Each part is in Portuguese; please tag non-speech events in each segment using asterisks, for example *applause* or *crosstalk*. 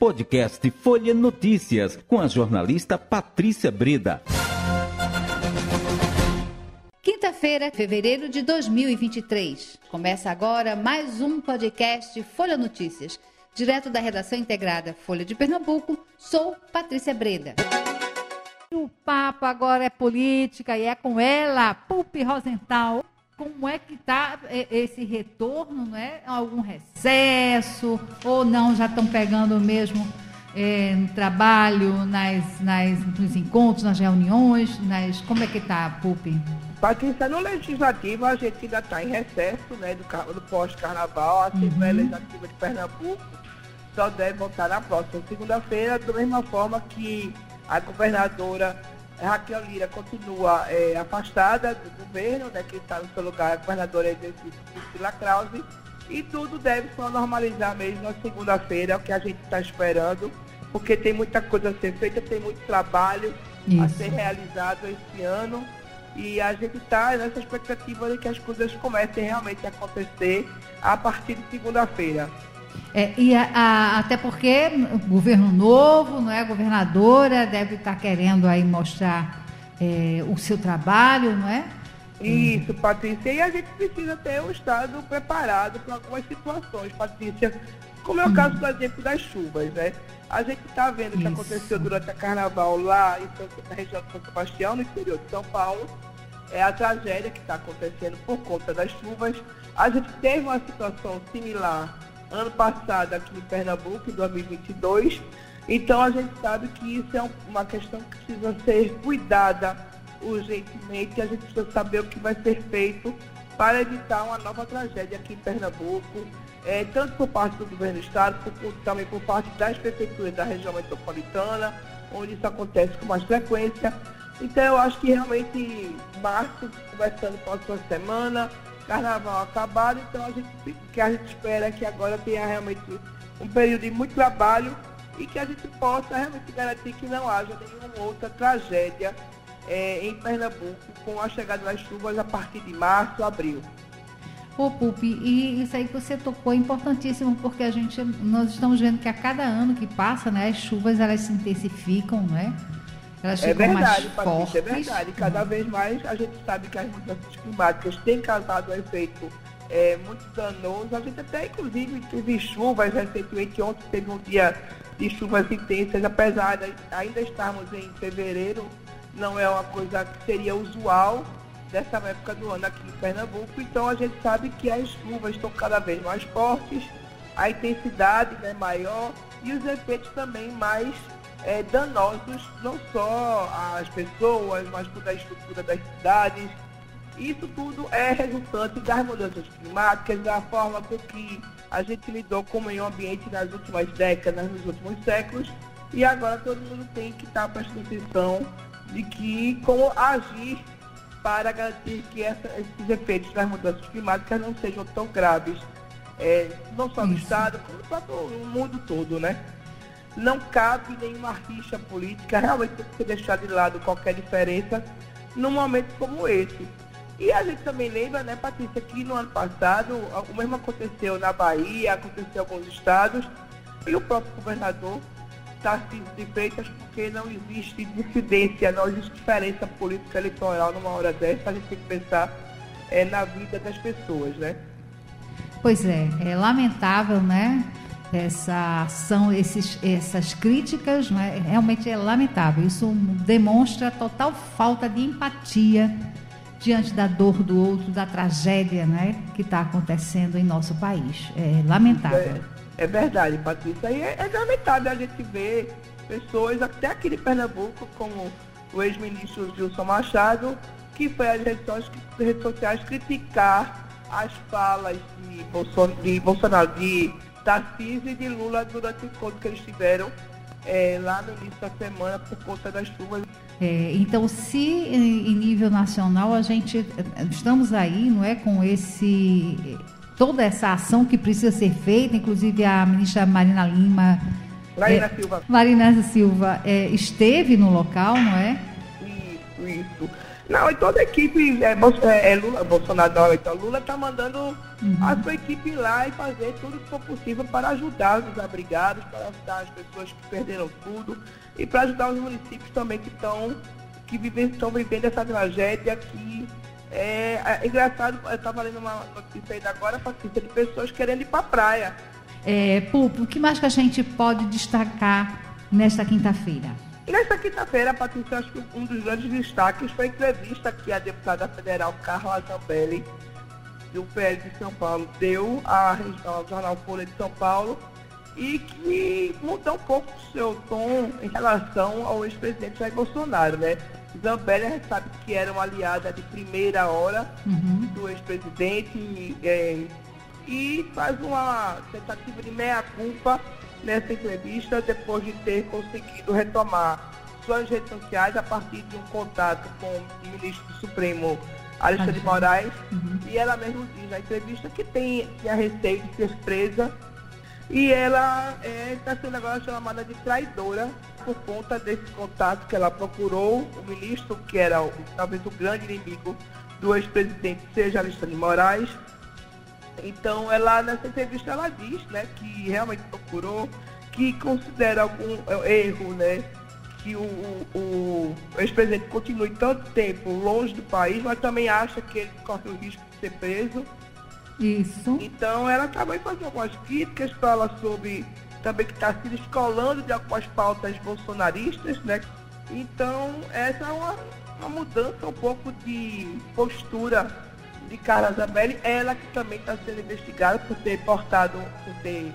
Podcast Folha Notícias, com a jornalista Patrícia Breda. Quinta-feira, fevereiro de 2023. Começa agora mais um podcast Folha Notícias. Direto da redação integrada Folha de Pernambuco, sou Patrícia Breda. O papo agora é política e é com ela, Pupi Rosenthal. Como é que está é, esse retorno, né? Algum recesso ou não? Já estão pegando mesmo é, no trabalho, nas, nas, nos encontros, nas reuniões, nas, como é que está, Pupi? Patrícia, no Legislativo a gente ainda está em recesso né, do, do pós-carnaval, a Assembleia uhum. Legislativa de Pernambuco só deve voltar na próxima segunda-feira, da mesma forma que a governadora Raquel Lira continua é, afastada do governo, né, que está no seu lugar, a governadora é Priscila Krause, e tudo deve só normalizar mesmo na segunda-feira, é o que a gente está esperando, porque tem muita coisa a ser feita, tem muito trabalho Isso. a ser realizado esse ano. E a gente está nessa expectativa de que as coisas comecem realmente a acontecer a partir de segunda-feira. É, e a, a, até porque governo novo, não é? A governadora deve estar tá querendo aí mostrar é, o seu trabalho, não é? Isso, Patrícia. E a gente precisa ter um Estado preparado para algumas situações, Patrícia. Como é o caso, por exemplo, das chuvas, né? A gente está vendo o que aconteceu durante a carnaval lá em na região de São Sebastião, no interior de São Paulo. É a tragédia que está acontecendo por conta das chuvas. A gente teve uma situação similar ano passado aqui em Pernambuco, em 2022. Então a gente sabe que isso é uma questão que precisa ser cuidada urgentemente. A gente precisa saber o que vai ser feito para evitar uma nova tragédia aqui em Pernambuco, é, tanto por parte do governo do estado, como também por parte das prefeituras da região metropolitana, onde isso acontece com mais frequência. Então eu acho que realmente março, conversando próxima semana, carnaval acabado, então a gente, que a gente espera que agora tenha realmente um período de muito trabalho e que a gente possa realmente garantir que não haja nenhuma outra tragédia é, em Pernambuco com a chegada das chuvas a partir de março, abril. Ô Pupi, e isso aí que você tocou é importantíssimo, porque a gente, nós estamos vendo que a cada ano que passa, né, as chuvas elas se intensificam, né? Elas é verdade, Patrícia, é verdade. Cada vez mais a gente sabe que as mudanças climáticas têm causado um efeito é, muito danoso. A gente até, inclusive, teve chuvas recentemente. Ontem teve um dia de chuvas intensas, apesar de ainda estarmos em fevereiro, não é uma coisa que seria usual dessa época do ano aqui em Pernambuco. Então a gente sabe que as chuvas estão cada vez mais fortes, a intensidade é né, maior e os efeitos também mais é, danosos não só às pessoas, mas toda a estrutura das cidades. Isso tudo é resultante das mudanças climáticas, da forma com que a gente lidou com o meio ambiente nas últimas décadas, nos últimos séculos, e agora todo mundo tem que estar prestando atenção de que como agir para garantir que essa, esses efeitos das mudanças climáticas não sejam tão graves, é, não só no Estado, como no mundo todo, né? Não cabe nenhuma rixa política, realmente tem que ser deixado de lado qualquer diferença num momento como esse. E a gente também lembra, né, Patrícia, que no ano passado o mesmo aconteceu na Bahia, aconteceu em alguns estados, e o próprio governador Tarcísio de Freitas, porque não existe dissidência, não existe diferença política eleitoral numa hora dessa, a gente tem que pensar é, na vida das pessoas, né? Pois é, é lamentável, né? Essa ação, esses, essas críticas, né, realmente é lamentável. Isso demonstra total falta de empatia diante da dor do outro, da tragédia né, que está acontecendo em nosso país. É lamentável. É, é verdade, Patrícia. E é, é lamentável a gente ver pessoas, até aqui de Pernambuco, como o ex-ministro Gilson Machado, que foi às redes sociais criticar as falas de, de Bolsonaro, de Tarcísio e de Lula durante o encontro que eles tiveram é, lá no início da semana por conta das chuvas. É, então, se em nível nacional a gente estamos aí, não é, com esse toda essa ação que precisa ser feita, inclusive a ministra Marina Lima, Marina é, Silva, Marina Silva é, esteve no local, não é? Isso, isso. Não, e toda a equipe, é, é, é Lula, Bolsonaro, então Lula está mandando uhum. a sua equipe ir lá e fazer tudo que for possível para ajudar os desabrigados, para ajudar as pessoas que perderam tudo e para ajudar os municípios também que estão que vivem, estão vivendo essa tragédia que é, é engraçado, eu estava lendo uma notícia aí agora, Patrícia, de pessoas querendo ir para a praia. É, Pupo, o que mais que a gente pode destacar nesta quinta-feira? Nesta quinta-feira, Patrícia, acho que um dos grandes destaques foi a entrevista que a deputada federal Carla Zambelli, do PL de São Paulo, deu ao jornal Folha de São Paulo e que mudou um pouco o seu tom em relação ao ex-presidente Jair Bolsonaro, né? Zambelli, a gente sabe que era uma aliada de primeira hora uhum. do ex-presidente é, e faz uma tentativa de meia-culpa nessa entrevista depois de ter conseguido retomar suas redes sociais a partir de um contato com o ministro do Supremo, Alexandre de Moraes, uhum. e ela mesma diz na entrevista que tem tinha receio de ser presa e ela está é, tá sendo agora chamada de traidora por conta desse contato que ela procurou o ministro, que era talvez o grande inimigo do ex-presidente, seja Alexandre de Moraes. Então, ela nessa entrevista ela diz, né, que realmente procurou, que considera algum erro, né, que o, o, o ex-presidente continue tanto tempo longe do país, mas também acha que ele corre o risco de ser preso isso. Então ela também fazendo algumas críticas, fala sobre também que está se descolando de algumas pautas bolsonaristas, né? Então essa é uma, uma mudança um pouco de postura de Carla Zambelli, ela que também está sendo investigada por ter portado, por ter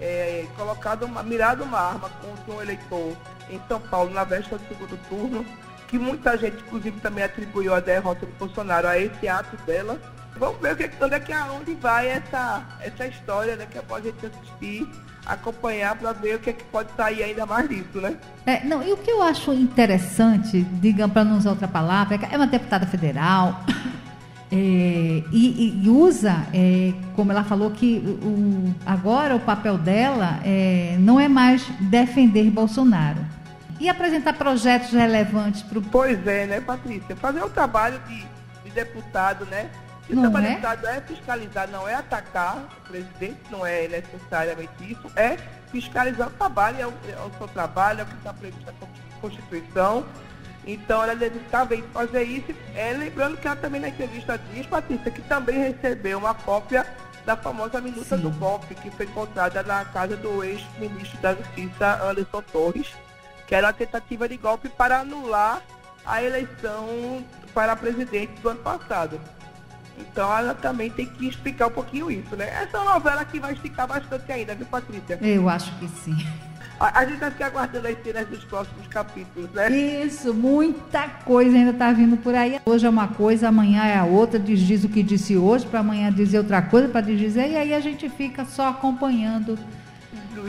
é, colocado uma, mirado uma arma contra um eleitor em São Paulo na véspera do segundo turno, que muita gente, inclusive, também atribuiu a derrota do Bolsonaro a esse ato dela. Vamos ver o que, onde é que aonde vai essa, essa história, daqui a pouco a gente assistir, acompanhar para ver o que, é que pode sair ainda mais disso, né? É, não, e o que eu acho interessante, digamos, para não usar outra palavra, é, é uma deputada federal. É, e, e, usa, é, como ela falou, que o, agora o papel dela é, não é mais defender Bolsonaro. E apresentar projetos relevantes para o. Pois é, né, Patrícia? Fazer o trabalho de, de deputado, né? O não trabalho é? deputado é fiscalizar, não é atacar o presidente, não é necessariamente isso, é fiscalizar o trabalho, é o, é o seu trabalho, é o que está previsto na Constituição. Então ela deve talvez fazer isso. É, lembrando que ela também na entrevista diz, Patrícia, que também recebeu uma cópia da famosa minuta Sim. do golpe, que foi encontrada na casa do ex-ministro da Justiça, Anderson Torres, que era uma tentativa de golpe para anular a eleição para presidente do ano passado. Então ela também tem que explicar um pouquinho isso, né? Essa é uma novela que vai esticar bastante ainda, viu, Patrícia? Eu acho que sim. A, a gente vai ficar aguardando as cenas dos próximos capítulos, né? Isso, muita coisa ainda está vindo por aí. Hoje é uma coisa, amanhã é a outra, diz, diz o que disse hoje, para amanhã dizer outra coisa, para dizer, e aí a gente fica só acompanhando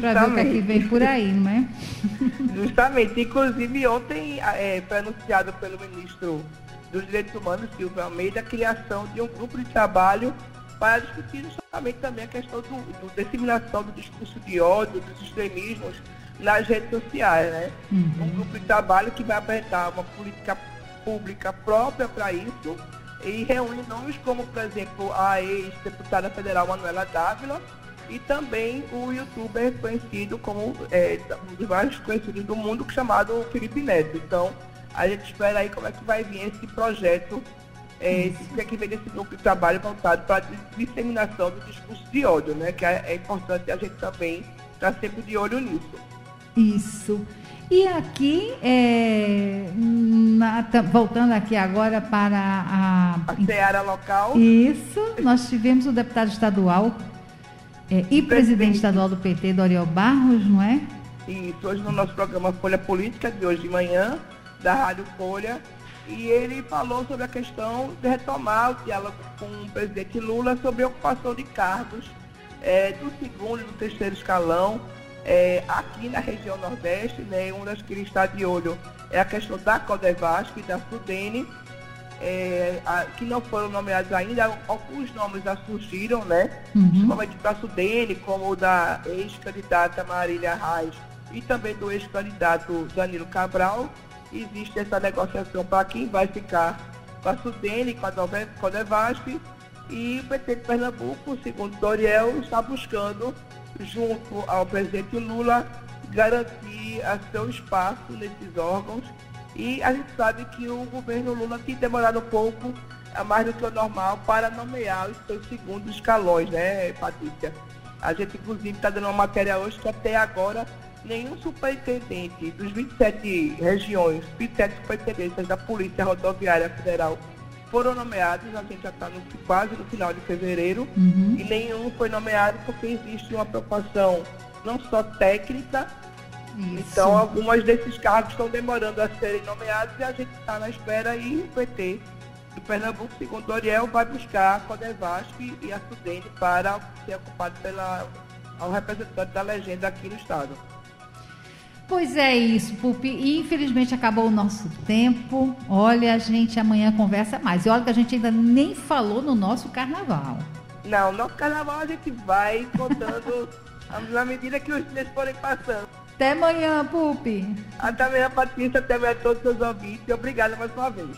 para ver o que, é que vem por aí, não é? *laughs* *laughs* Justamente. Inclusive, ontem é, foi anunciado pelo ministro dos Direitos Humanos, Silvio Almeida, a criação de um grupo de trabalho para discutir justamente também a questão do, do disseminação do discurso de ódio, dos extremismos nas redes sociais, né? Uhum. Um grupo de trabalho que vai apresentar uma política pública própria para isso e reúne nomes como, por exemplo, a ex-deputada federal Manuela Dávila e também o youtuber conhecido como é, um dos mais conhecidos do mundo, chamado Felipe Neto. Então, a gente espera aí como é que vai vir esse projeto, é, esse, é que vem desse grupo de trabalho voltado para a disseminação do discurso de ódio, né? Que é, é importante a gente também estar tá sempre de olho nisso. Isso. E aqui, é, na, voltando aqui agora para a... A seara local. Isso, nós tivemos o deputado estadual é, e presidente, presidente estadual do PT, Doriel Barros, não é? Isso, hoje no nosso programa Folha Política, de hoje de manhã, da Rádio Folha, e ele falou sobre a questão de retomar o diálogo com o presidente Lula sobre a ocupação de cargos é, do segundo e do terceiro escalão é, aqui na região Nordeste, né, uma das que ele está de olho é a questão da Codevasco e da Sudene, é, a, que não foram nomeados ainda, alguns nomes já surgiram, né? Uhum. Principalmente da Sudene, como o da ex-candidata Marília Reis e também do ex-candidato Danilo Cabral. Existe essa negociação para quem vai ficar com a Sudene, com a Codevasp, e o PT de Pernambuco, segundo Doriel, está buscando, junto ao presidente Lula, garantir seu espaço nesses órgãos. E a gente sabe que o governo Lula tem demorado um pouco, a mais do que o normal, para nomear os seus segundos escalões, né, Patrícia? A gente, inclusive, está dando uma matéria hoje que até agora nenhum superintendente dos 27 regiões, 27 superintendências da Polícia Rodoviária Federal foram nomeados, a gente já está quase no final de fevereiro, uhum. e nenhum foi nomeado porque existe uma preocupação não só técnica, Isso. então algumas desses cargos estão demorando a serem nomeados e a gente está na espera e o PT de Pernambuco, segundo Doriel, vai buscar a Codevasp e a Sudene para ser ocupado pela ao representante da legenda aqui no estado. Pois é isso, Pupi. Infelizmente acabou o nosso tempo. Olha, a gente amanhã conversa mais. E olha que a gente ainda nem falou no nosso carnaval. Não, nosso carnaval a gente vai contando *laughs* na medida que os dias forem passando. Até amanhã, Pupi. Até amanhã, Patrícia. Até amanhã a todos os seus ouvintes. E obrigada mais uma vez.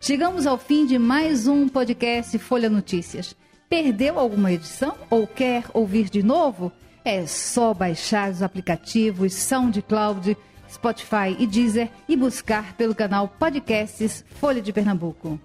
Chegamos ao fim de mais um podcast Folha Notícias. Perdeu alguma edição ou quer ouvir de novo? É só baixar os aplicativos SoundCloud, Spotify e Deezer e buscar pelo canal Podcasts Folha de Pernambuco.